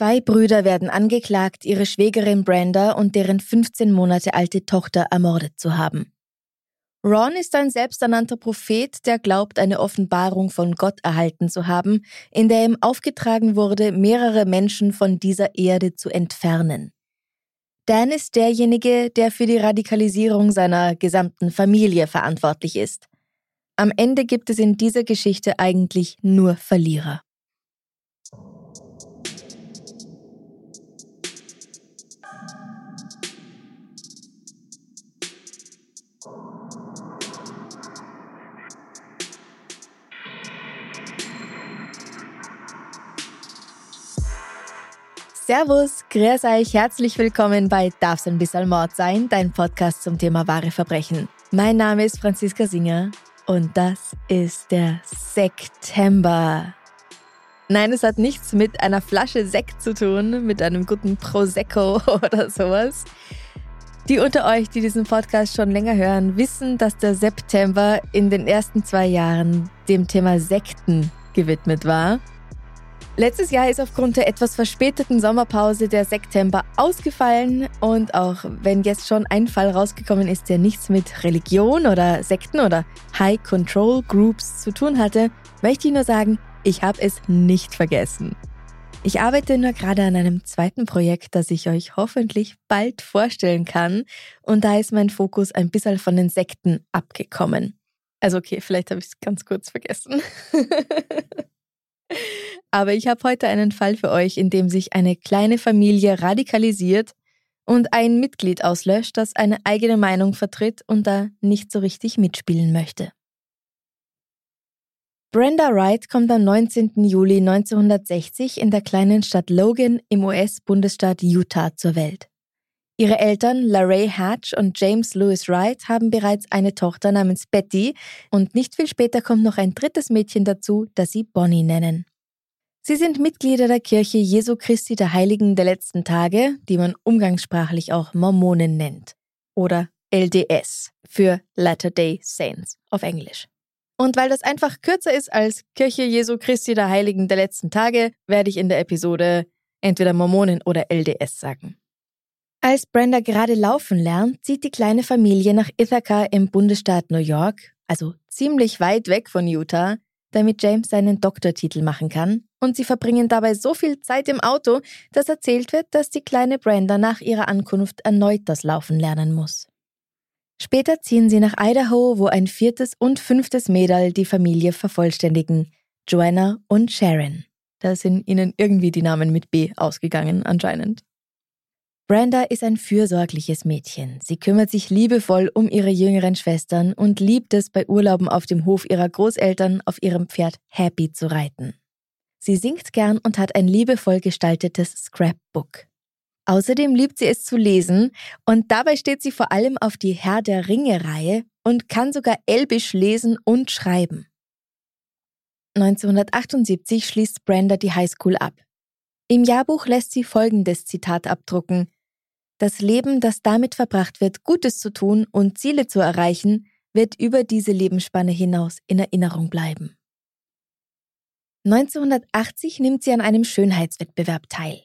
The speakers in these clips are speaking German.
Zwei Brüder werden angeklagt, ihre Schwägerin Brenda und deren 15 Monate alte Tochter ermordet zu haben. Ron ist ein selbsternannter Prophet, der glaubt, eine Offenbarung von Gott erhalten zu haben, in der ihm aufgetragen wurde, mehrere Menschen von dieser Erde zu entfernen. Dan ist derjenige, der für die Radikalisierung seiner gesamten Familie verantwortlich ist. Am Ende gibt es in dieser Geschichte eigentlich nur Verlierer. Servus, grüß euch, herzlich willkommen bei Darf's ein bisschen Mord sein, dein Podcast zum Thema wahre Verbrechen. Mein Name ist Franziska Singer und das ist der September. Nein, es hat nichts mit einer Flasche Sekt zu tun, mit einem guten Prosecco oder sowas. Die unter euch, die diesen Podcast schon länger hören, wissen, dass der September in den ersten zwei Jahren dem Thema Sekten gewidmet war. Letztes Jahr ist aufgrund der etwas verspäteten Sommerpause der September ausgefallen und auch wenn jetzt schon ein Fall rausgekommen ist, der nichts mit Religion oder Sekten oder High Control Groups zu tun hatte, möchte ich nur sagen, ich habe es nicht vergessen. Ich arbeite nur gerade an einem zweiten Projekt, das ich euch hoffentlich bald vorstellen kann und da ist mein Fokus ein bisschen von den Sekten abgekommen. Also okay, vielleicht habe ich es ganz kurz vergessen. Aber ich habe heute einen Fall für euch, in dem sich eine kleine Familie radikalisiert und ein Mitglied auslöscht, das eine eigene Meinung vertritt und da nicht so richtig mitspielen möchte. Brenda Wright kommt am 19. Juli 1960 in der kleinen Stadt Logan im US-Bundesstaat Utah zur Welt. Ihre Eltern Larray Hatch und James Lewis Wright haben bereits eine Tochter namens Betty und nicht viel später kommt noch ein drittes Mädchen dazu, das sie Bonnie nennen. Sie sind Mitglieder der Kirche Jesu Christi der Heiligen der letzten Tage, die man umgangssprachlich auch Mormonen nennt. Oder LDS für Latter Day Saints auf Englisch. Und weil das einfach kürzer ist als Kirche Jesu Christi der Heiligen der letzten Tage, werde ich in der Episode entweder Mormonen oder LDS sagen. Als Brenda gerade laufen lernt, zieht die kleine Familie nach Ithaca im Bundesstaat New York, also ziemlich weit weg von Utah, damit James seinen Doktortitel machen kann, und sie verbringen dabei so viel Zeit im Auto, dass erzählt wird, dass die kleine Brenda nach ihrer Ankunft erneut das Laufen lernen muss. Später ziehen sie nach Idaho, wo ein viertes und fünftes Mädel die Familie vervollständigen, Joanna und Sharon. Da sind ihnen irgendwie die Namen mit B ausgegangen anscheinend. Brenda ist ein fürsorgliches Mädchen. Sie kümmert sich liebevoll um ihre jüngeren Schwestern und liebt es, bei Urlauben auf dem Hof ihrer Großeltern auf ihrem Pferd Happy zu reiten. Sie singt gern und hat ein liebevoll gestaltetes Scrapbook. Außerdem liebt sie es zu lesen und dabei steht sie vor allem auf die Herr der Ringe-Reihe und kann sogar Elbisch lesen und schreiben. 1978 schließt Brenda die Highschool ab. Im Jahrbuch lässt sie folgendes Zitat abdrucken. Das Leben, das damit verbracht wird, Gutes zu tun und Ziele zu erreichen, wird über diese Lebensspanne hinaus in Erinnerung bleiben. 1980 nimmt sie an einem Schönheitswettbewerb teil.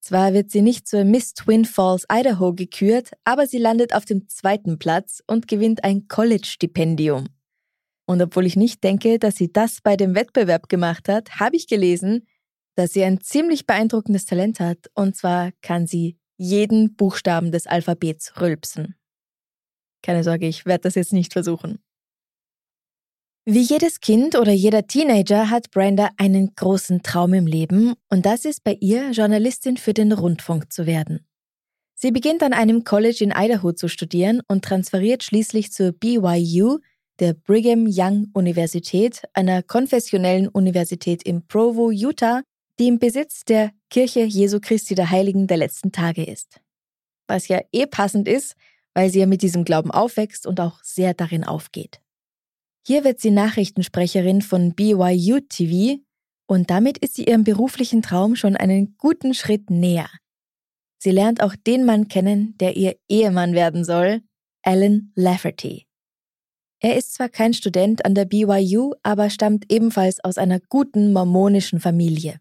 Zwar wird sie nicht zur Miss Twin Falls Idaho gekürt, aber sie landet auf dem zweiten Platz und gewinnt ein College-Stipendium. Und obwohl ich nicht denke, dass sie das bei dem Wettbewerb gemacht hat, habe ich gelesen, dass sie ein ziemlich beeindruckendes Talent hat, und zwar kann sie jeden Buchstaben des Alphabets rülpsen. Keine Sorge, ich werde das jetzt nicht versuchen. Wie jedes Kind oder jeder Teenager hat Brenda einen großen Traum im Leben und das ist bei ihr, Journalistin für den Rundfunk zu werden. Sie beginnt an einem College in Idaho zu studieren und transferiert schließlich zur BYU, der Brigham Young Universität, einer konfessionellen Universität in Provo, Utah, die im Besitz der Kirche Jesu Christi der Heiligen der letzten Tage ist. Was ja eh passend ist, weil sie ja mit diesem Glauben aufwächst und auch sehr darin aufgeht. Hier wird sie Nachrichtensprecherin von BYU TV und damit ist sie ihrem beruflichen Traum schon einen guten Schritt näher. Sie lernt auch den Mann kennen, der ihr Ehemann werden soll, Alan Lafferty. Er ist zwar kein Student an der BYU, aber stammt ebenfalls aus einer guten mormonischen Familie.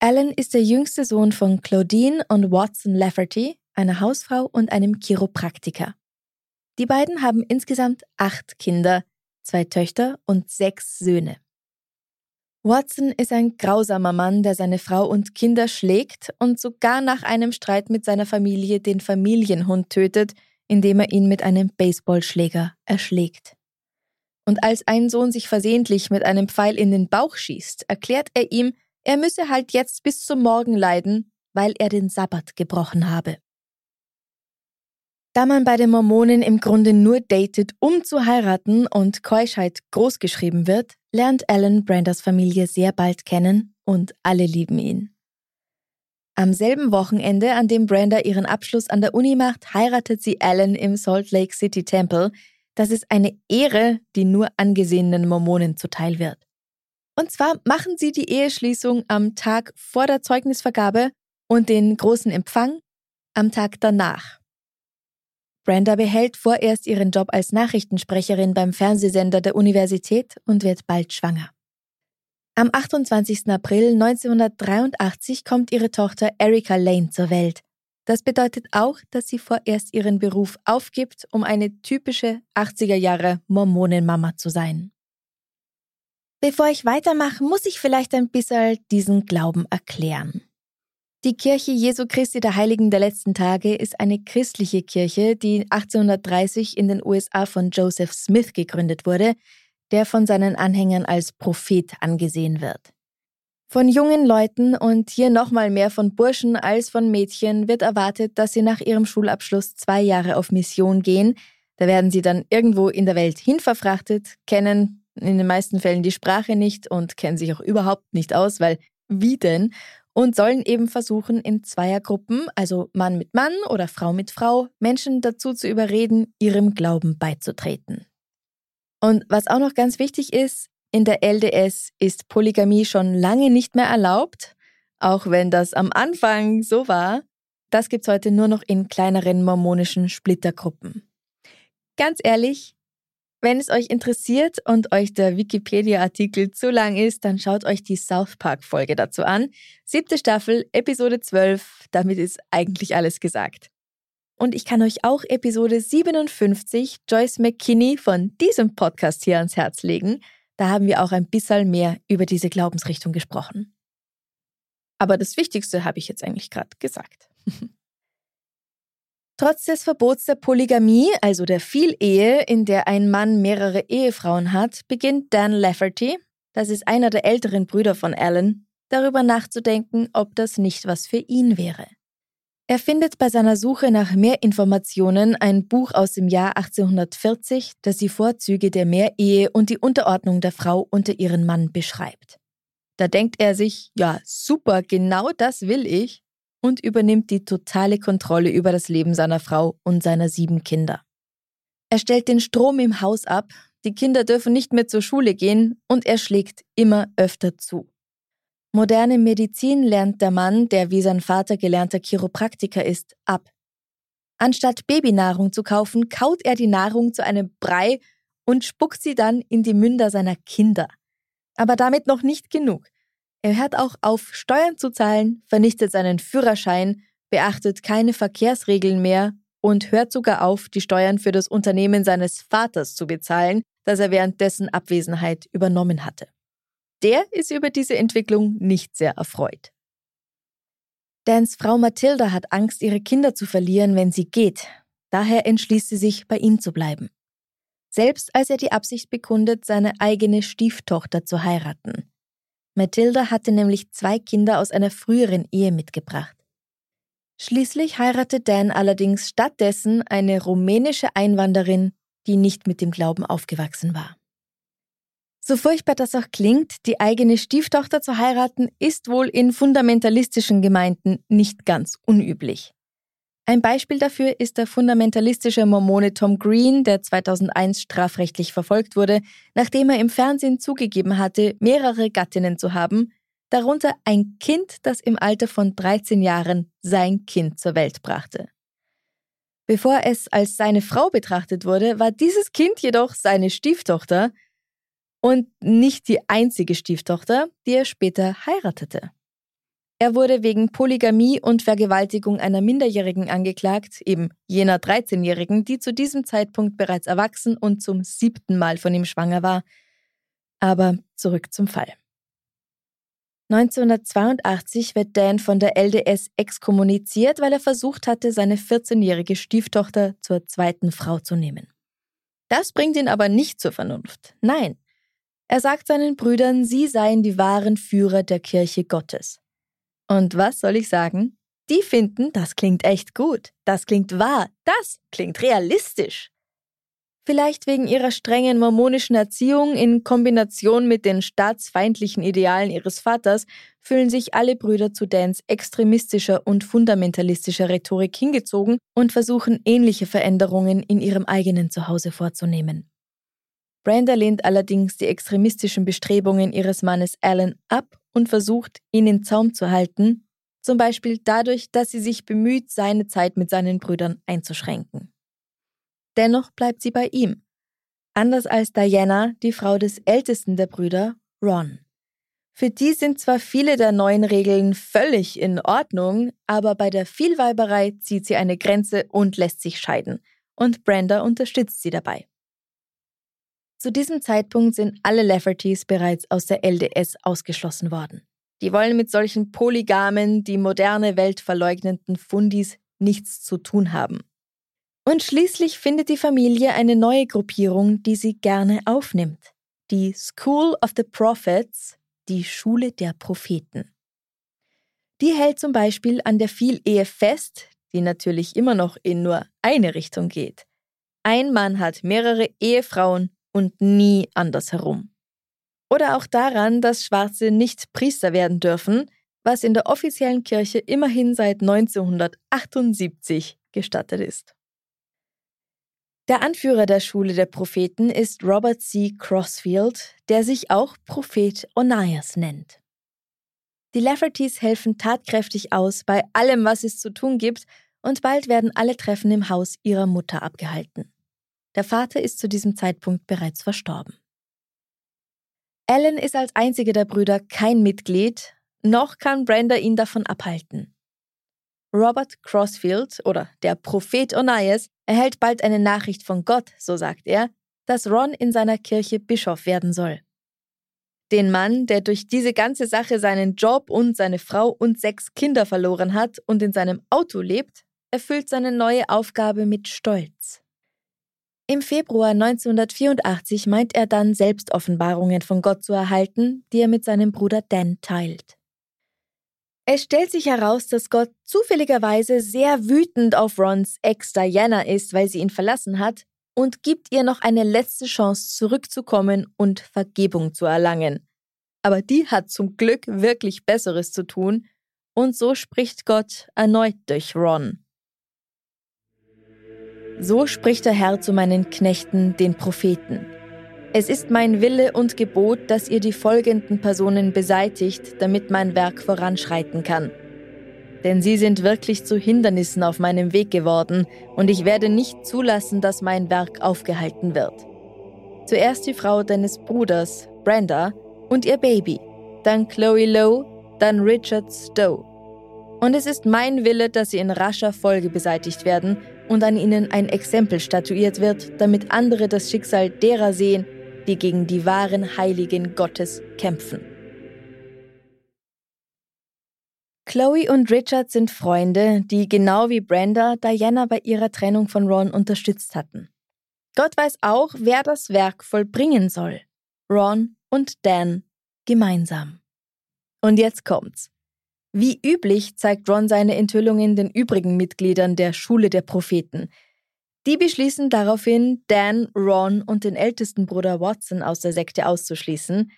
Alan ist der jüngste Sohn von Claudine und Watson Lafferty, einer Hausfrau und einem Chiropraktiker. Die beiden haben insgesamt acht Kinder, zwei Töchter und sechs Söhne. Watson ist ein grausamer Mann, der seine Frau und Kinder schlägt und sogar nach einem Streit mit seiner Familie den Familienhund tötet, indem er ihn mit einem Baseballschläger erschlägt. Und als ein Sohn sich versehentlich mit einem Pfeil in den Bauch schießt, erklärt er ihm, er müsse halt jetzt bis zum Morgen leiden, weil er den Sabbat gebrochen habe. Da man bei den Mormonen im Grunde nur datet, um zu heiraten und Keuschheit großgeschrieben wird, lernt Alan Brandas Familie sehr bald kennen und alle lieben ihn. Am selben Wochenende, an dem Brenda ihren Abschluss an der Uni macht, heiratet sie Alan im Salt Lake City Temple. Das ist eine Ehre, die nur angesehenen Mormonen zuteil wird. Und zwar machen sie die Eheschließung am Tag vor der Zeugnisvergabe und den großen Empfang am Tag danach. Brenda behält vorerst ihren Job als Nachrichtensprecherin beim Fernsehsender der Universität und wird bald schwanger. Am 28. April 1983 kommt ihre Tochter Erika Lane zur Welt. Das bedeutet auch, dass sie vorerst ihren Beruf aufgibt, um eine typische 80er Jahre Mormonenmama zu sein. Bevor ich weitermache, muss ich vielleicht ein bisschen diesen Glauben erklären. Die Kirche Jesu Christi der Heiligen der letzten Tage ist eine christliche Kirche, die 1830 in den USA von Joseph Smith gegründet wurde, der von seinen Anhängern als Prophet angesehen wird. Von jungen Leuten und hier nochmal mehr von Burschen als von Mädchen wird erwartet, dass sie nach ihrem Schulabschluss zwei Jahre auf Mission gehen. Da werden sie dann irgendwo in der Welt hinverfrachtet, kennen in den meisten Fällen die Sprache nicht und kennen sich auch überhaupt nicht aus, weil wie denn? Und sollen eben versuchen, in Zweiergruppen, also Mann mit Mann oder Frau mit Frau, Menschen dazu zu überreden, ihrem Glauben beizutreten. Und was auch noch ganz wichtig ist, in der LDS ist Polygamie schon lange nicht mehr erlaubt, auch wenn das am Anfang so war. Das gibt's heute nur noch in kleineren mormonischen Splittergruppen. Ganz ehrlich, wenn es euch interessiert und euch der Wikipedia-Artikel zu lang ist, dann schaut euch die South Park-Folge dazu an. Siebte Staffel, Episode 12, damit ist eigentlich alles gesagt. Und ich kann euch auch Episode 57 Joyce McKinney von diesem Podcast hier ans Herz legen. Da haben wir auch ein bisschen mehr über diese Glaubensrichtung gesprochen. Aber das Wichtigste habe ich jetzt eigentlich gerade gesagt. Trotz des Verbots der Polygamie, also der Vielehe, in der ein Mann mehrere Ehefrauen hat, beginnt Dan Lafferty, das ist einer der älteren Brüder von Alan, darüber nachzudenken, ob das nicht was für ihn wäre. Er findet bei seiner Suche nach mehr Informationen ein Buch aus dem Jahr 1840, das die Vorzüge der Mehrehe und die Unterordnung der Frau unter ihren Mann beschreibt. Da denkt er sich, ja, super, genau das will ich und übernimmt die totale Kontrolle über das Leben seiner Frau und seiner sieben Kinder. Er stellt den Strom im Haus ab, die Kinder dürfen nicht mehr zur Schule gehen und er schlägt immer öfter zu. Moderne Medizin lernt der Mann, der wie sein Vater gelernter Chiropraktiker ist, ab. Anstatt Babynahrung zu kaufen, kaut er die Nahrung zu einem Brei und spuckt sie dann in die Münder seiner Kinder. Aber damit noch nicht genug. Er hört auch auf, Steuern zu zahlen, vernichtet seinen Führerschein, beachtet keine Verkehrsregeln mehr und hört sogar auf, die Steuern für das Unternehmen seines Vaters zu bezahlen, das er während dessen Abwesenheit übernommen hatte. Der ist über diese Entwicklung nicht sehr erfreut. Dans Frau Mathilda hat Angst, ihre Kinder zu verlieren, wenn sie geht. Daher entschließt sie sich, bei ihm zu bleiben. Selbst als er die Absicht bekundet, seine eigene Stieftochter zu heiraten. Mathilda hatte nämlich zwei Kinder aus einer früheren Ehe mitgebracht. Schließlich heiratet Dan allerdings stattdessen eine rumänische Einwanderin die nicht mit dem Glauben aufgewachsen war. So furchtbar das auch klingt, die eigene Stieftochter zu heiraten, ist wohl in fundamentalistischen Gemeinden nicht ganz unüblich. Ein Beispiel dafür ist der fundamentalistische Mormone Tom Green, der 2001 strafrechtlich verfolgt wurde, nachdem er im Fernsehen zugegeben hatte, mehrere Gattinnen zu haben, darunter ein Kind, das im Alter von 13 Jahren sein Kind zur Welt brachte. Bevor es als seine Frau betrachtet wurde, war dieses Kind jedoch seine Stieftochter, und nicht die einzige Stieftochter, die er später heiratete. Er wurde wegen Polygamie und Vergewaltigung einer Minderjährigen angeklagt, eben jener 13-Jährigen, die zu diesem Zeitpunkt bereits erwachsen und zum siebten Mal von ihm schwanger war. Aber zurück zum Fall. 1982 wird Dan von der LDS exkommuniziert, weil er versucht hatte, seine 14-jährige Stieftochter zur zweiten Frau zu nehmen. Das bringt ihn aber nicht zur Vernunft. Nein, er sagt seinen Brüdern, sie seien die wahren Führer der Kirche Gottes. Und was soll ich sagen? Die finden, das klingt echt gut, das klingt wahr, das klingt realistisch. Vielleicht wegen ihrer strengen mormonischen Erziehung in Kombination mit den staatsfeindlichen Idealen ihres Vaters fühlen sich alle Brüder zu Dans extremistischer und fundamentalistischer Rhetorik hingezogen und versuchen ähnliche Veränderungen in ihrem eigenen Zuhause vorzunehmen. Brenda lehnt allerdings die extremistischen Bestrebungen ihres Mannes Alan ab und versucht, ihn in Zaum zu halten, zum Beispiel dadurch, dass sie sich bemüht, seine Zeit mit seinen Brüdern einzuschränken. Dennoch bleibt sie bei ihm, anders als Diana, die Frau des ältesten der Brüder, Ron. Für die sind zwar viele der neuen Regeln völlig in Ordnung, aber bei der Vielweiberei zieht sie eine Grenze und lässt sich scheiden, und Brenda unterstützt sie dabei. Zu diesem Zeitpunkt sind alle Laffertys bereits aus der LDS ausgeschlossen worden. Die wollen mit solchen polygamen, die moderne Welt verleugnenden Fundis nichts zu tun haben. Und schließlich findet die Familie eine neue Gruppierung, die sie gerne aufnimmt. Die School of the Prophets, die Schule der Propheten. Die hält zum Beispiel an der Vielehe fest, die natürlich immer noch in nur eine Richtung geht. Ein Mann hat mehrere Ehefrauen und nie andersherum. Oder auch daran, dass Schwarze nicht Priester werden dürfen, was in der offiziellen Kirche immerhin seit 1978 gestattet ist. Der Anführer der Schule der Propheten ist Robert C. Crossfield, der sich auch Prophet Onias nennt. Die Laffertys helfen tatkräftig aus bei allem, was es zu tun gibt, und bald werden alle Treffen im Haus ihrer Mutter abgehalten. Der Vater ist zu diesem Zeitpunkt bereits verstorben. Alan ist als einziger der Brüder kein Mitglied, noch kann Brenda ihn davon abhalten. Robert Crossfield oder der Prophet Onias erhält bald eine Nachricht von Gott, so sagt er, dass Ron in seiner Kirche Bischof werden soll. Den Mann, der durch diese ganze Sache seinen Job und seine Frau und sechs Kinder verloren hat und in seinem Auto lebt, erfüllt seine neue Aufgabe mit Stolz. Im Februar 1984 meint er dann selbst Offenbarungen von Gott zu erhalten, die er mit seinem Bruder Dan teilt. Es stellt sich heraus, dass Gott zufälligerweise sehr wütend auf Rons Ex Diana ist, weil sie ihn verlassen hat, und gibt ihr noch eine letzte Chance zurückzukommen und Vergebung zu erlangen. Aber die hat zum Glück wirklich Besseres zu tun, und so spricht Gott erneut durch Ron. So spricht der Herr zu meinen Knechten, den Propheten. Es ist mein Wille und Gebot, dass ihr die folgenden Personen beseitigt, damit mein Werk voranschreiten kann. Denn sie sind wirklich zu Hindernissen auf meinem Weg geworden, und ich werde nicht zulassen, dass mein Werk aufgehalten wird. Zuerst die Frau deines Bruders, Brenda, und ihr Baby, dann Chloe Lowe, dann Richard Stowe. Und es ist mein Wille, dass sie in rascher Folge beseitigt werden und an ihnen ein Exempel statuiert wird, damit andere das Schicksal derer sehen, die gegen die wahren Heiligen Gottes kämpfen. Chloe und Richard sind Freunde, die genau wie Brenda Diana bei ihrer Trennung von Ron unterstützt hatten. Gott weiß auch, wer das Werk vollbringen soll. Ron und Dan gemeinsam. Und jetzt kommt's. Wie üblich zeigt Ron seine Enthüllungen den übrigen Mitgliedern der Schule der Propheten. Die beschließen daraufhin, Dan, Ron und den ältesten Bruder Watson aus der Sekte auszuschließen.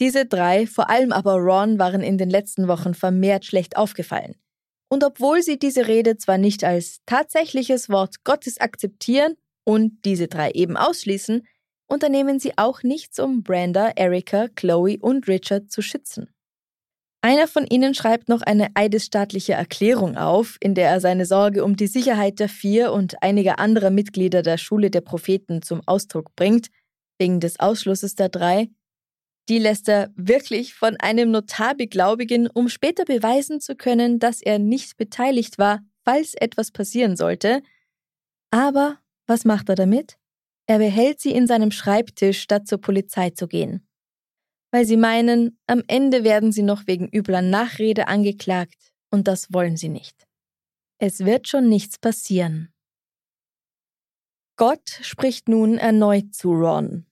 Diese drei, vor allem aber Ron, waren in den letzten Wochen vermehrt schlecht aufgefallen. Und obwohl sie diese Rede zwar nicht als tatsächliches Wort Gottes akzeptieren und diese drei eben ausschließen, unternehmen sie auch nichts, um Brenda, Erika, Chloe und Richard zu schützen. Einer von ihnen schreibt noch eine eidesstaatliche Erklärung auf, in der er seine Sorge um die Sicherheit der vier und einiger anderer Mitglieder der Schule der Propheten zum Ausdruck bringt, wegen des Ausschlusses der drei. Die lässt er wirklich von einem Notar beglaubigen, um später beweisen zu können, dass er nicht beteiligt war, falls etwas passieren sollte. Aber was macht er damit? Er behält sie in seinem Schreibtisch, statt zur Polizei zu gehen weil sie meinen, am Ende werden sie noch wegen übler Nachrede angeklagt und das wollen sie nicht. Es wird schon nichts passieren. Gott spricht nun erneut zu Ron.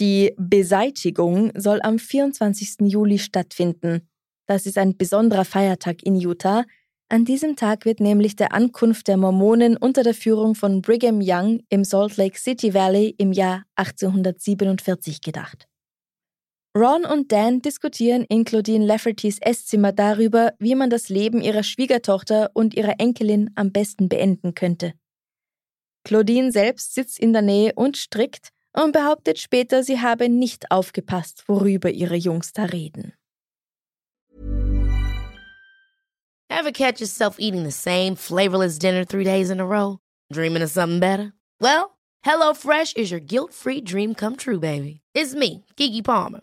Die Beseitigung soll am 24. Juli stattfinden. Das ist ein besonderer Feiertag in Utah. An diesem Tag wird nämlich der Ankunft der Mormonen unter der Führung von Brigham Young im Salt Lake City Valley im Jahr 1847 gedacht. Ron und Dan diskutieren in Claudine Laffertys Esszimmer darüber, wie man das Leben ihrer Schwiegertochter und ihrer Enkelin am besten beenden könnte. Claudine selbst sitzt in der Nähe und strickt und behauptet später, sie habe nicht aufgepasst, worüber ihre Jungs da reden. Ever catch yourself eating the same flavorless dinner three days in a row? Dreaming of something better? Well, HelloFresh is your guilt-free dream come true, baby. It's me, Kiki Palmer.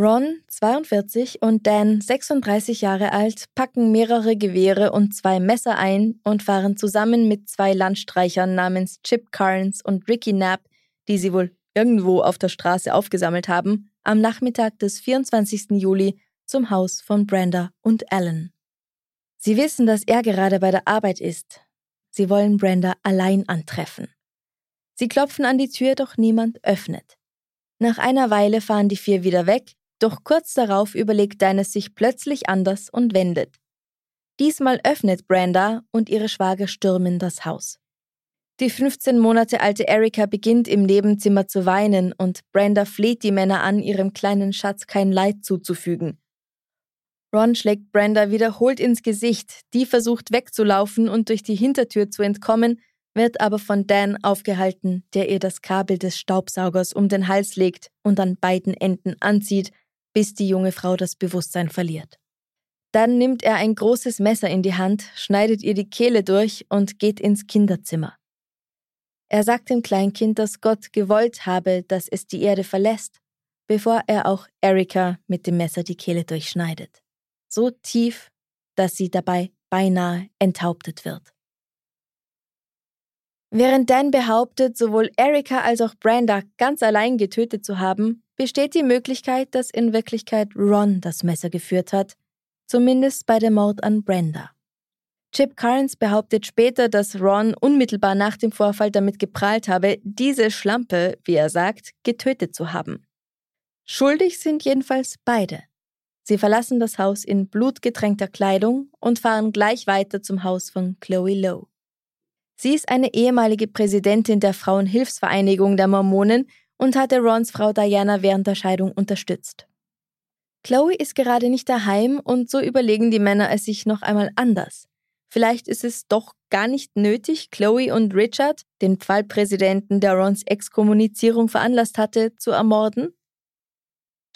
Ron, 42, und Dan, 36 Jahre alt, packen mehrere Gewehre und zwei Messer ein und fahren zusammen mit zwei Landstreichern namens Chip Carnes und Ricky Knapp, die sie wohl irgendwo auf der Straße aufgesammelt haben, am Nachmittag des 24. Juli zum Haus von Brenda und Alan. Sie wissen, dass er gerade bei der Arbeit ist. Sie wollen Brenda allein antreffen. Sie klopfen an die Tür, doch niemand öffnet. Nach einer Weile fahren die vier wieder weg doch kurz darauf überlegt Dennis sich plötzlich anders und wendet. Diesmal öffnet Brenda und ihre Schwager stürmen das Haus. Die 15 Monate alte Erika beginnt im Nebenzimmer zu weinen und Brenda fleht die Männer an, ihrem kleinen Schatz kein Leid zuzufügen. Ron schlägt Brenda wiederholt ins Gesicht, die versucht wegzulaufen und durch die Hintertür zu entkommen, wird aber von Dan aufgehalten, der ihr das Kabel des Staubsaugers um den Hals legt und an beiden Enden anzieht, bis die junge Frau das Bewusstsein verliert. Dann nimmt er ein großes Messer in die Hand, schneidet ihr die Kehle durch und geht ins Kinderzimmer. Er sagt dem Kleinkind, dass Gott gewollt habe, dass es die Erde verlässt, bevor er auch Erika mit dem Messer die Kehle durchschneidet. So tief, dass sie dabei beinahe enthauptet wird. Während Dan behauptet, sowohl Erika als auch Brenda ganz allein getötet zu haben, besteht die Möglichkeit, dass in Wirklichkeit Ron das Messer geführt hat, zumindest bei dem Mord an Brenda. Chip Carnes behauptet später, dass Ron unmittelbar nach dem Vorfall damit geprahlt habe, diese Schlampe, wie er sagt, getötet zu haben. Schuldig sind jedenfalls beide. Sie verlassen das Haus in blutgetränkter Kleidung und fahren gleich weiter zum Haus von Chloe Lowe. Sie ist eine ehemalige Präsidentin der Frauenhilfsvereinigung der Mormonen und hatte Rons Frau Diana während der Scheidung unterstützt. Chloe ist gerade nicht daheim und so überlegen die Männer es sich noch einmal anders. Vielleicht ist es doch gar nicht nötig, Chloe und Richard, den Pfalzpräsidenten, der Rons Exkommunizierung veranlasst hatte, zu ermorden?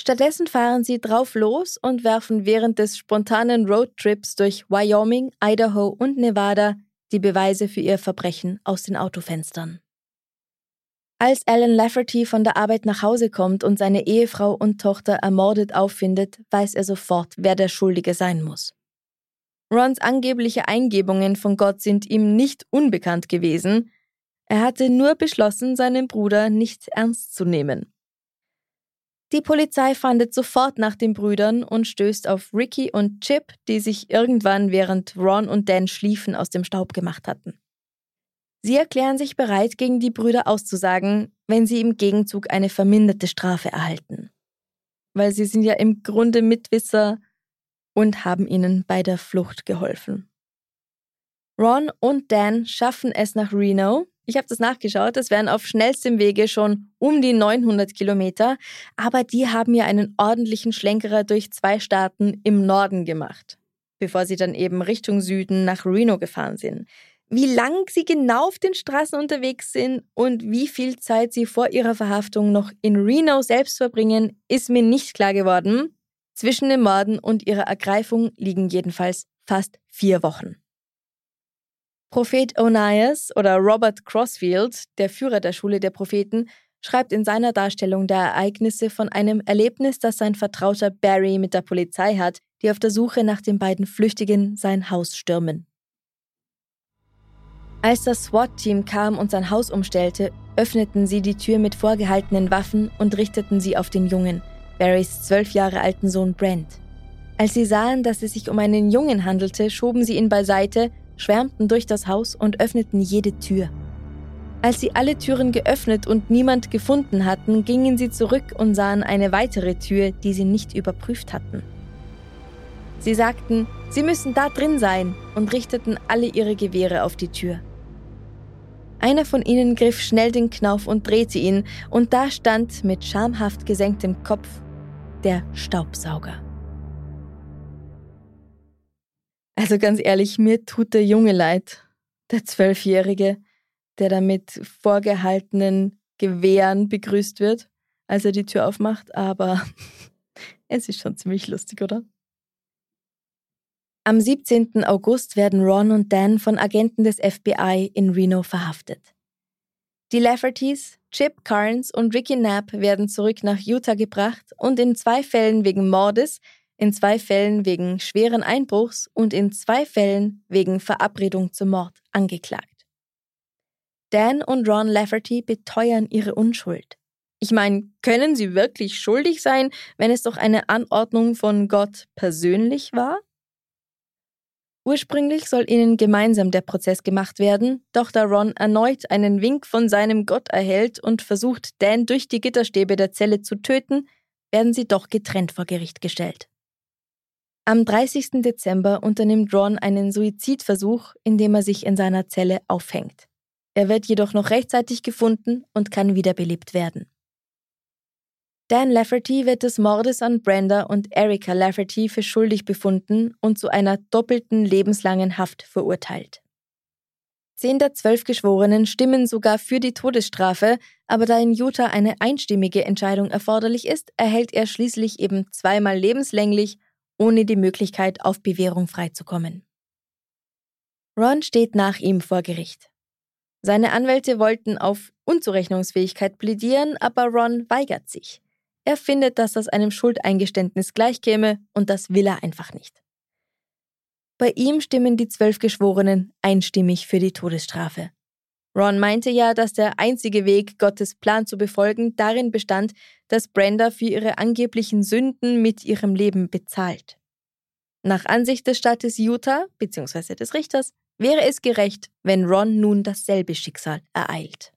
Stattdessen fahren sie drauf los und werfen während des spontanen Roadtrips durch Wyoming, Idaho und Nevada die Beweise für ihr Verbrechen aus den Autofenstern. Als Alan Lafferty von der Arbeit nach Hause kommt und seine Ehefrau und Tochter ermordet auffindet, weiß er sofort, wer der Schuldige sein muss. Rons angebliche Eingebungen von Gott sind ihm nicht unbekannt gewesen. Er hatte nur beschlossen, seinen Bruder nicht ernst zu nehmen. Die Polizei fahndet sofort nach den Brüdern und stößt auf Ricky und Chip, die sich irgendwann während Ron und Dan schliefen aus dem Staub gemacht hatten. Sie erklären sich bereit, gegen die Brüder auszusagen, wenn sie im Gegenzug eine verminderte Strafe erhalten. Weil sie sind ja im Grunde Mitwisser und haben ihnen bei der Flucht geholfen. Ron und Dan schaffen es nach Reno. Ich habe das nachgeschaut, es wären auf schnellstem Wege schon um die 900 Kilometer, aber die haben ja einen ordentlichen Schlenkerer durch zwei Staaten im Norden gemacht, bevor sie dann eben Richtung Süden nach Reno gefahren sind. Wie lang sie genau auf den Straßen unterwegs sind und wie viel Zeit sie vor ihrer Verhaftung noch in Reno selbst verbringen, ist mir nicht klar geworden. Zwischen dem Morden und ihrer Ergreifung liegen jedenfalls fast vier Wochen. Prophet Onias oder Robert Crossfield, der Führer der Schule der Propheten, schreibt in seiner Darstellung der Ereignisse von einem Erlebnis, das sein Vertrauter Barry mit der Polizei hat, die auf der Suche nach den beiden Flüchtigen sein Haus stürmen. Als das SWAT-Team kam und sein Haus umstellte, öffneten sie die Tür mit vorgehaltenen Waffen und richteten sie auf den Jungen, Barrys zwölf Jahre alten Sohn Brent. Als sie sahen, dass es sich um einen Jungen handelte, schoben sie ihn beiseite, schwärmten durch das Haus und öffneten jede Tür. Als sie alle Türen geöffnet und niemand gefunden hatten, gingen sie zurück und sahen eine weitere Tür, die sie nicht überprüft hatten. Sie sagten, sie müssen da drin sein und richteten alle ihre Gewehre auf die Tür. Einer von ihnen griff schnell den Knauf und drehte ihn, und da stand mit schamhaft gesenktem Kopf der Staubsauger. Also ganz ehrlich, mir tut der Junge leid, der Zwölfjährige, der da mit vorgehaltenen Gewehren begrüßt wird, als er die Tür aufmacht, aber es ist schon ziemlich lustig, oder? Am 17. August werden Ron und Dan von Agenten des FBI in Reno verhaftet. Die Laffertys, Chip Carnes und Ricky Knapp werden zurück nach Utah gebracht und in zwei Fällen wegen Mordes, in zwei Fällen wegen schweren Einbruchs und in zwei Fällen wegen Verabredung zum Mord angeklagt. Dan und Ron Lafferty beteuern ihre Unschuld. Ich meine, können sie wirklich schuldig sein, wenn es doch eine Anordnung von Gott persönlich war? Ursprünglich soll ihnen gemeinsam der Prozess gemacht werden, doch da Ron erneut einen Wink von seinem Gott erhält und versucht, Dan durch die Gitterstäbe der Zelle zu töten, werden sie doch getrennt vor Gericht gestellt. Am 30. Dezember unternimmt Ron einen Suizidversuch, indem er sich in seiner Zelle aufhängt. Er wird jedoch noch rechtzeitig gefunden und kann wiederbelebt werden. Dan Lafferty wird des Mordes an Brenda und Erika Lafferty für schuldig befunden und zu einer doppelten lebenslangen Haft verurteilt. Zehn der zwölf Geschworenen stimmen sogar für die Todesstrafe, aber da in Utah eine einstimmige Entscheidung erforderlich ist, erhält er schließlich eben zweimal lebenslänglich, ohne die Möglichkeit, auf Bewährung freizukommen. Ron steht nach ihm vor Gericht. Seine Anwälte wollten auf Unzurechnungsfähigkeit plädieren, aber Ron weigert sich. Er findet, dass das einem Schuldeingeständnis gleichkäme und das will er einfach nicht. Bei ihm stimmen die zwölf Geschworenen einstimmig für die Todesstrafe. Ron meinte ja, dass der einzige Weg, Gottes Plan zu befolgen, darin bestand, dass Brenda für ihre angeblichen Sünden mit ihrem Leben bezahlt. Nach Ansicht des Staates Utah bzw. des Richters wäre es gerecht, wenn Ron nun dasselbe Schicksal ereilt.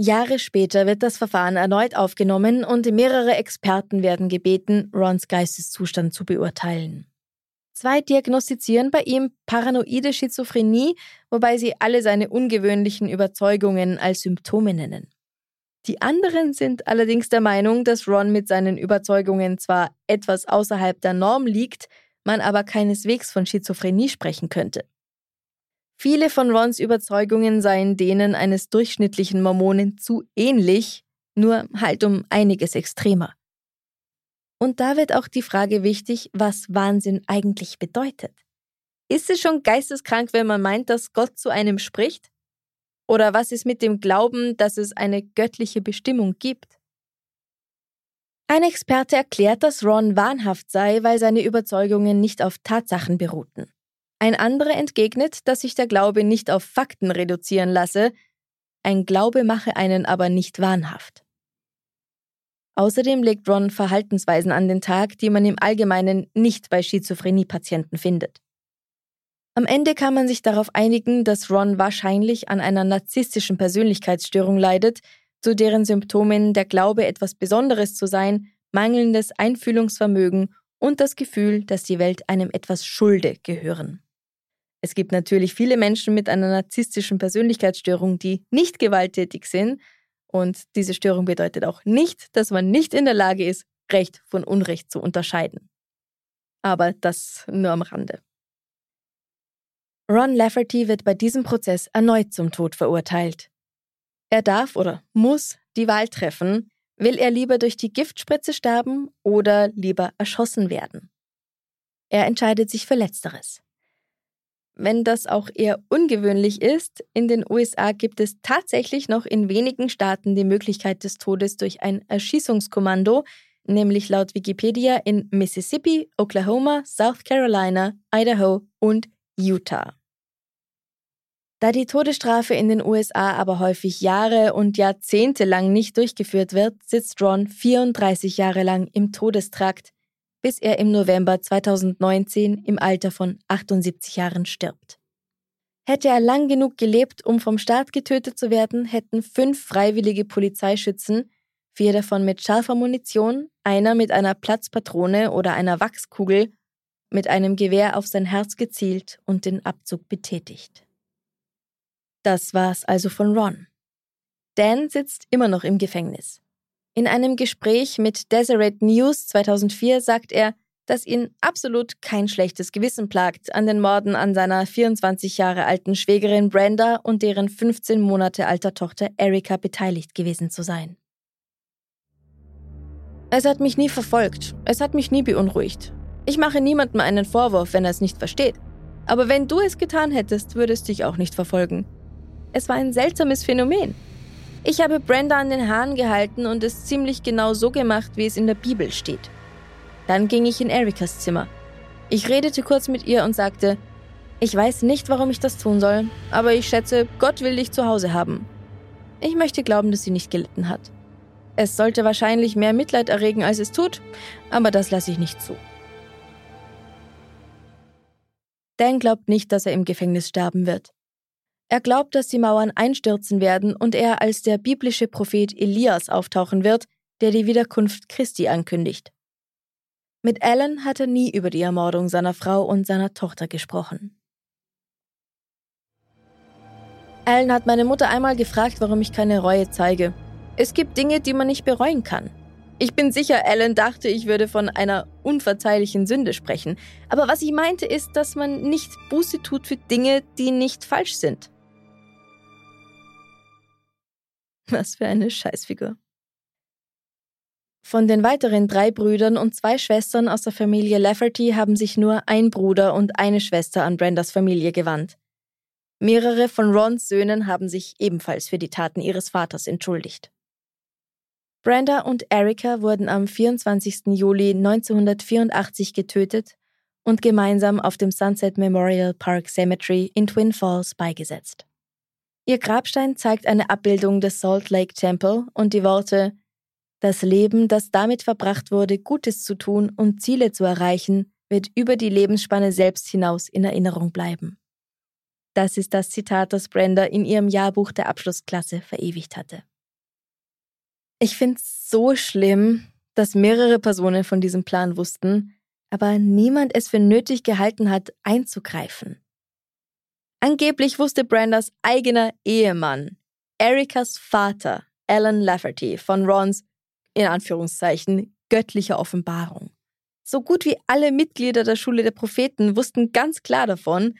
Jahre später wird das Verfahren erneut aufgenommen und mehrere Experten werden gebeten, Rons Geisteszustand zu beurteilen. Zwei diagnostizieren bei ihm paranoide Schizophrenie, wobei sie alle seine ungewöhnlichen Überzeugungen als Symptome nennen. Die anderen sind allerdings der Meinung, dass Ron mit seinen Überzeugungen zwar etwas außerhalb der Norm liegt, man aber keineswegs von Schizophrenie sprechen könnte. Viele von Rons Überzeugungen seien denen eines durchschnittlichen Mormonen zu ähnlich, nur halt um einiges extremer. Und da wird auch die Frage wichtig, was Wahnsinn eigentlich bedeutet. Ist es schon geisteskrank, wenn man meint, dass Gott zu einem spricht? Oder was ist mit dem Glauben, dass es eine göttliche Bestimmung gibt? Ein Experte erklärt, dass Ron wahnhaft sei, weil seine Überzeugungen nicht auf Tatsachen beruhten. Ein anderer entgegnet, dass sich der Glaube nicht auf Fakten reduzieren lasse, ein Glaube mache einen aber nicht wahnhaft. Außerdem legt Ron Verhaltensweisen an den Tag, die man im Allgemeinen nicht bei Schizophrenie-Patienten findet. Am Ende kann man sich darauf einigen, dass Ron wahrscheinlich an einer narzisstischen Persönlichkeitsstörung leidet, zu deren Symptomen der Glaube, etwas Besonderes zu sein, mangelndes Einfühlungsvermögen und das Gefühl, dass die Welt einem etwas schulde gehören. Es gibt natürlich viele Menschen mit einer narzisstischen Persönlichkeitsstörung, die nicht gewalttätig sind. Und diese Störung bedeutet auch nicht, dass man nicht in der Lage ist, Recht von Unrecht zu unterscheiden. Aber das nur am Rande. Ron Lafferty wird bei diesem Prozess erneut zum Tod verurteilt. Er darf oder muss die Wahl treffen, will er lieber durch die Giftspritze sterben oder lieber erschossen werden. Er entscheidet sich für letzteres wenn das auch eher ungewöhnlich ist. In den USA gibt es tatsächlich noch in wenigen Staaten die Möglichkeit des Todes durch ein Erschießungskommando, nämlich laut Wikipedia in Mississippi, Oklahoma, South Carolina, Idaho und Utah. Da die Todesstrafe in den USA aber häufig Jahre und Jahrzehnte lang nicht durchgeführt wird, sitzt Ron 34 Jahre lang im Todestrakt, bis er im November 2019 im Alter von 78 Jahren stirbt. Hätte er lang genug gelebt, um vom Staat getötet zu werden, hätten fünf freiwillige Polizeischützen, vier davon mit scharfer Munition, einer mit einer Platzpatrone oder einer Wachskugel, mit einem Gewehr auf sein Herz gezielt und den Abzug betätigt. Das war's also von Ron. Dan sitzt immer noch im Gefängnis. In einem Gespräch mit Deseret News 2004 sagt er, dass ihn absolut kein schlechtes Gewissen plagt, an den Morden an seiner 24 Jahre alten Schwägerin Brenda und deren 15 Monate alter Tochter Erika beteiligt gewesen zu sein. Es hat mich nie verfolgt, es hat mich nie beunruhigt. Ich mache niemandem einen Vorwurf, wenn er es nicht versteht. Aber wenn du es getan hättest, würde es dich auch nicht verfolgen. Es war ein seltsames Phänomen. Ich habe Brenda an den Haaren gehalten und es ziemlich genau so gemacht, wie es in der Bibel steht. Dann ging ich in Erikas Zimmer. Ich redete kurz mit ihr und sagte, ich weiß nicht, warum ich das tun soll, aber ich schätze, Gott will dich zu Hause haben. Ich möchte glauben, dass sie nicht gelitten hat. Es sollte wahrscheinlich mehr Mitleid erregen, als es tut, aber das lasse ich nicht zu. Dan glaubt nicht, dass er im Gefängnis sterben wird. Er glaubt, dass die Mauern einstürzen werden und er als der biblische Prophet Elias auftauchen wird, der die Wiederkunft Christi ankündigt. Mit Alan hat er nie über die Ermordung seiner Frau und seiner Tochter gesprochen. Alan hat meine Mutter einmal gefragt, warum ich keine Reue zeige. Es gibt Dinge, die man nicht bereuen kann. Ich bin sicher, Alan dachte, ich würde von einer unverzeihlichen Sünde sprechen. Aber was ich meinte, ist, dass man nicht Buße tut für Dinge, die nicht falsch sind. Was für eine Scheißfigur. Von den weiteren drei Brüdern und zwei Schwestern aus der Familie Lafferty haben sich nur ein Bruder und eine Schwester an Brendas Familie gewandt. Mehrere von Rons Söhnen haben sich ebenfalls für die Taten ihres Vaters entschuldigt. Brenda und Erika wurden am 24. Juli 1984 getötet und gemeinsam auf dem Sunset Memorial Park Cemetery in Twin Falls beigesetzt. Ihr Grabstein zeigt eine Abbildung des Salt Lake Temple und die Worte Das Leben, das damit verbracht wurde, Gutes zu tun und Ziele zu erreichen, wird über die Lebensspanne selbst hinaus in Erinnerung bleiben. Das ist das Zitat, das Brenda in ihrem Jahrbuch der Abschlussklasse verewigt hatte. Ich finde es so schlimm, dass mehrere Personen von diesem Plan wussten, aber niemand es für nötig gehalten hat, einzugreifen. Angeblich wusste Brandas eigener Ehemann, Erikas Vater, Alan Lafferty, von Rons, in Anführungszeichen, göttlicher Offenbarung. so gut wie alle Mitglieder der Schule der Propheten wussten ganz klar davon.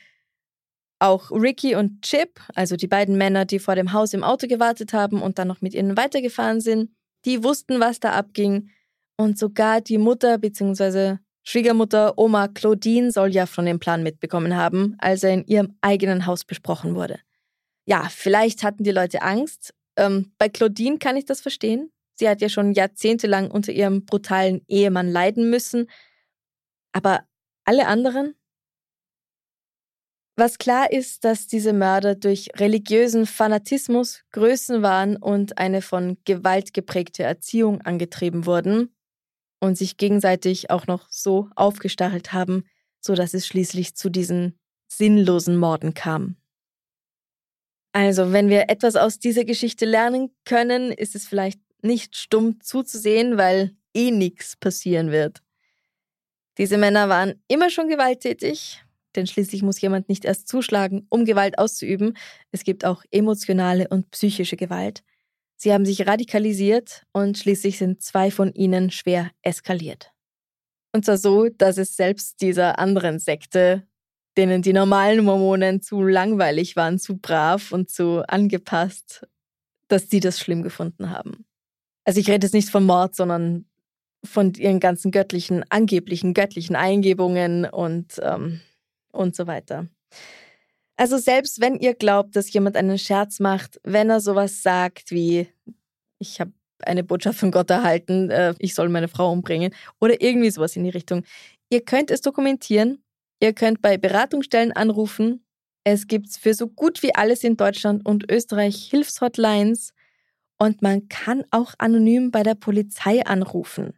Auch Ricky und Chip, also die beiden Männer, die vor dem Haus im Auto gewartet haben und dann noch mit ihnen weitergefahren sind, die wussten, was da abging. Und sogar die Mutter bzw. Schwiegermutter Oma Claudine soll ja von dem Plan mitbekommen haben, als er in ihrem eigenen Haus besprochen wurde. Ja, vielleicht hatten die Leute Angst. Ähm, bei Claudine kann ich das verstehen. Sie hat ja schon jahrzehntelang unter ihrem brutalen Ehemann leiden müssen. Aber alle anderen? Was klar ist, dass diese Mörder durch religiösen Fanatismus, Größenwahn und eine von Gewalt geprägte Erziehung angetrieben wurden und sich gegenseitig auch noch so aufgestachelt haben, so dass es schließlich zu diesen sinnlosen Morden kam. Also, wenn wir etwas aus dieser Geschichte lernen können, ist es vielleicht nicht stumm zuzusehen, weil eh nichts passieren wird. Diese Männer waren immer schon gewalttätig, denn schließlich muss jemand nicht erst zuschlagen, um Gewalt auszuüben. Es gibt auch emotionale und psychische Gewalt. Sie haben sich radikalisiert und schließlich sind zwei von ihnen schwer eskaliert. Und zwar so, dass es selbst dieser anderen Sekte, denen die normalen Mormonen zu langweilig waren, zu brav und zu angepasst, dass sie das schlimm gefunden haben. Also ich rede jetzt nicht von Mord, sondern von ihren ganzen göttlichen, angeblichen göttlichen Eingebungen und, ähm, und so weiter. Also selbst wenn ihr glaubt, dass jemand einen Scherz macht, wenn er sowas sagt wie, ich habe eine Botschaft von Gott erhalten, äh, ich soll meine Frau umbringen oder irgendwie sowas in die Richtung, ihr könnt es dokumentieren, ihr könnt bei Beratungsstellen anrufen, es gibt für so gut wie alles in Deutschland und Österreich Hilfshotlines und man kann auch anonym bei der Polizei anrufen.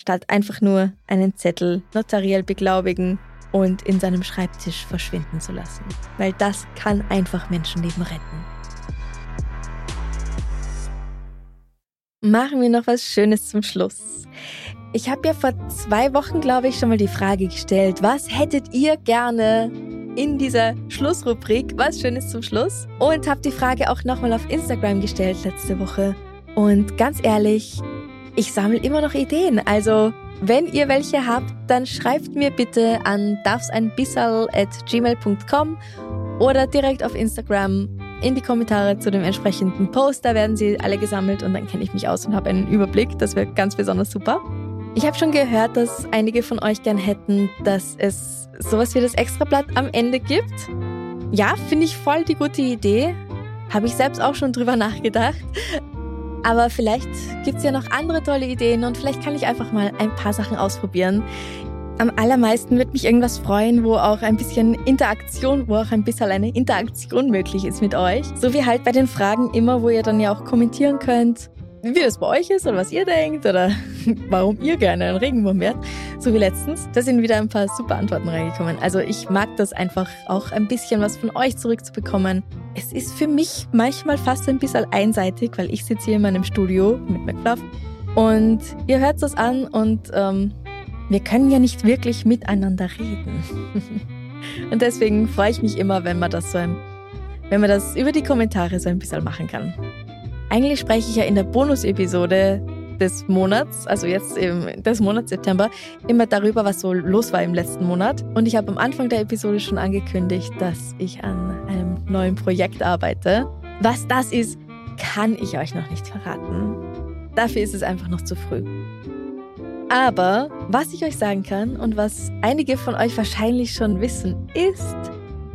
Statt einfach nur einen Zettel notariell beglaubigen und in seinem Schreibtisch verschwinden zu lassen. Weil das kann einfach Menschenleben retten. Machen wir noch was Schönes zum Schluss. Ich habe ja vor zwei Wochen, glaube ich, schon mal die Frage gestellt, was hättet ihr gerne in dieser Schlussrubrik Was Schönes zum Schluss und habe die Frage auch nochmal auf Instagram gestellt letzte Woche. Und ganz ehrlich, ich sammle immer noch Ideen. Also, wenn ihr welche habt, dann schreibt mir bitte an darfseinbissal.gmail.com oder direkt auf Instagram in die Kommentare zu dem entsprechenden Post. Da werden sie alle gesammelt und dann kenne ich mich aus und habe einen Überblick. Das wäre ganz besonders super. Ich habe schon gehört, dass einige von euch gern hätten, dass es sowas wie das Extrablatt am Ende gibt. Ja, finde ich voll die gute Idee. Habe ich selbst auch schon drüber nachgedacht. Aber vielleicht gibt es ja noch andere tolle Ideen und vielleicht kann ich einfach mal ein paar Sachen ausprobieren. Am allermeisten wird mich irgendwas freuen, wo auch ein bisschen Interaktion, wo auch ein bisschen eine Interaktion möglich ist mit euch. So wie halt bei den Fragen immer, wo ihr dann ja auch kommentieren könnt wie es bei euch ist oder was ihr denkt oder warum ihr gerne einen Regenwurm wärt. So wie letztens. Da sind wieder ein paar super Antworten reingekommen. Also ich mag das einfach auch ein bisschen was von euch zurückzubekommen. Es ist für mich manchmal fast ein bisschen einseitig, weil ich sitze hier in meinem Studio mit McFluff und ihr hört das an und ähm, wir können ja nicht wirklich miteinander reden. und deswegen freue ich mich immer, wenn man das so ein, wenn man das über die Kommentare so ein bisschen machen kann. Eigentlich spreche ich ja in der Bonus-Episode des Monats, also jetzt im, des Monats September, immer darüber, was so los war im letzten Monat. Und ich habe am Anfang der Episode schon angekündigt, dass ich an einem neuen Projekt arbeite. Was das ist, kann ich euch noch nicht verraten. Dafür ist es einfach noch zu früh. Aber was ich euch sagen kann und was einige von euch wahrscheinlich schon wissen, ist,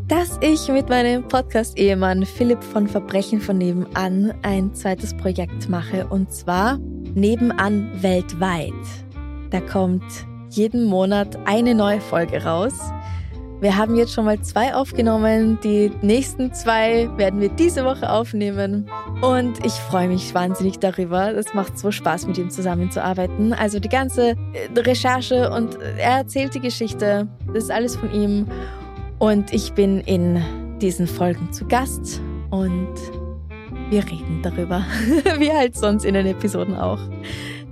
dass ich mit meinem Podcast-Ehemann Philipp von Verbrechen von Nebenan ein zweites Projekt mache und zwar Nebenan weltweit. Da kommt jeden Monat eine neue Folge raus. Wir haben jetzt schon mal zwei aufgenommen. Die nächsten zwei werden wir diese Woche aufnehmen. Und ich freue mich wahnsinnig darüber. Es macht so Spaß, mit ihm zusammenzuarbeiten. Also die ganze äh, Recherche und er erzählt die Geschichte. Das ist alles von ihm. Und ich bin in diesen Folgen zu Gast und wir reden darüber, wie halt sonst in den Episoden auch.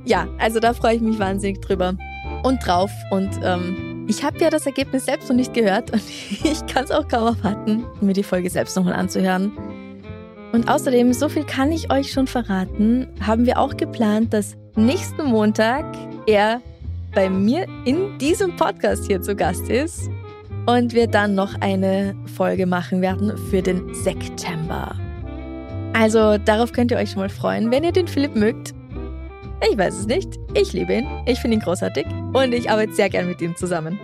Ja, also da freue ich mich wahnsinnig drüber und drauf. Und ähm, ich habe ja das Ergebnis selbst noch nicht gehört und ich kann es auch kaum erwarten, mir die Folge selbst nochmal anzuhören. Und außerdem, so viel kann ich euch schon verraten, haben wir auch geplant, dass nächsten Montag er bei mir in diesem Podcast hier zu Gast ist und wir dann noch eine Folge machen werden für den September. Also darauf könnt ihr euch schon mal freuen, wenn ihr den Philipp mögt. Ich weiß es nicht. Ich liebe ihn. Ich finde ihn großartig und ich arbeite sehr gern mit ihm zusammen.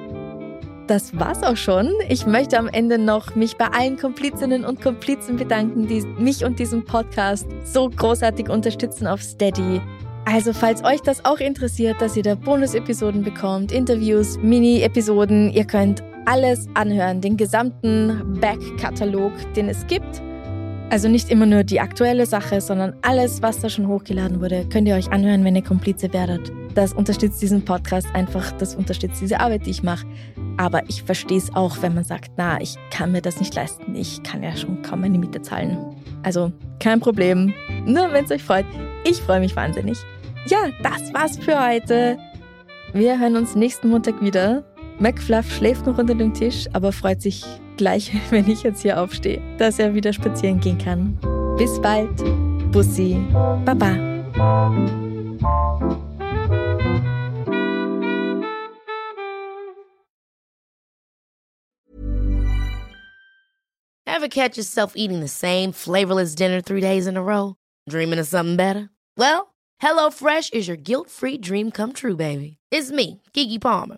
Das war's auch schon. Ich möchte am Ende noch mich bei allen Komplizinnen und Komplizen bedanken, die mich und diesen Podcast so großartig unterstützen auf Steady. Also falls euch das auch interessiert, dass ihr da Bonus-Episoden bekommt, Interviews, Mini-Episoden, ihr könnt alles anhören, den gesamten Back-Katalog, den es gibt. Also nicht immer nur die aktuelle Sache, sondern alles, was da schon hochgeladen wurde, könnt ihr euch anhören, wenn ihr Komplize werdet. Das unterstützt diesen Podcast einfach, das unterstützt diese Arbeit, die ich mache. Aber ich verstehe es auch, wenn man sagt, na, ich kann mir das nicht leisten. Ich kann ja schon kaum meine Miete zahlen. Also kein Problem. Nur wenn es euch freut. Ich freue mich wahnsinnig. Ja, das war's für heute. Wir hören uns nächsten Montag wieder. McFluff schläft noch unter dem Tisch, aber freut sich gleich, wenn ich jetzt hier aufstehe, dass er wieder spazieren gehen kann. Bis bald. Bussi. Baba. Ever catch yourself eating the same flavorless dinner three days in a row? Dreaming of something better? Well, HelloFresh is your guilt-free dream come true, baby. It's me, Kiki Palmer.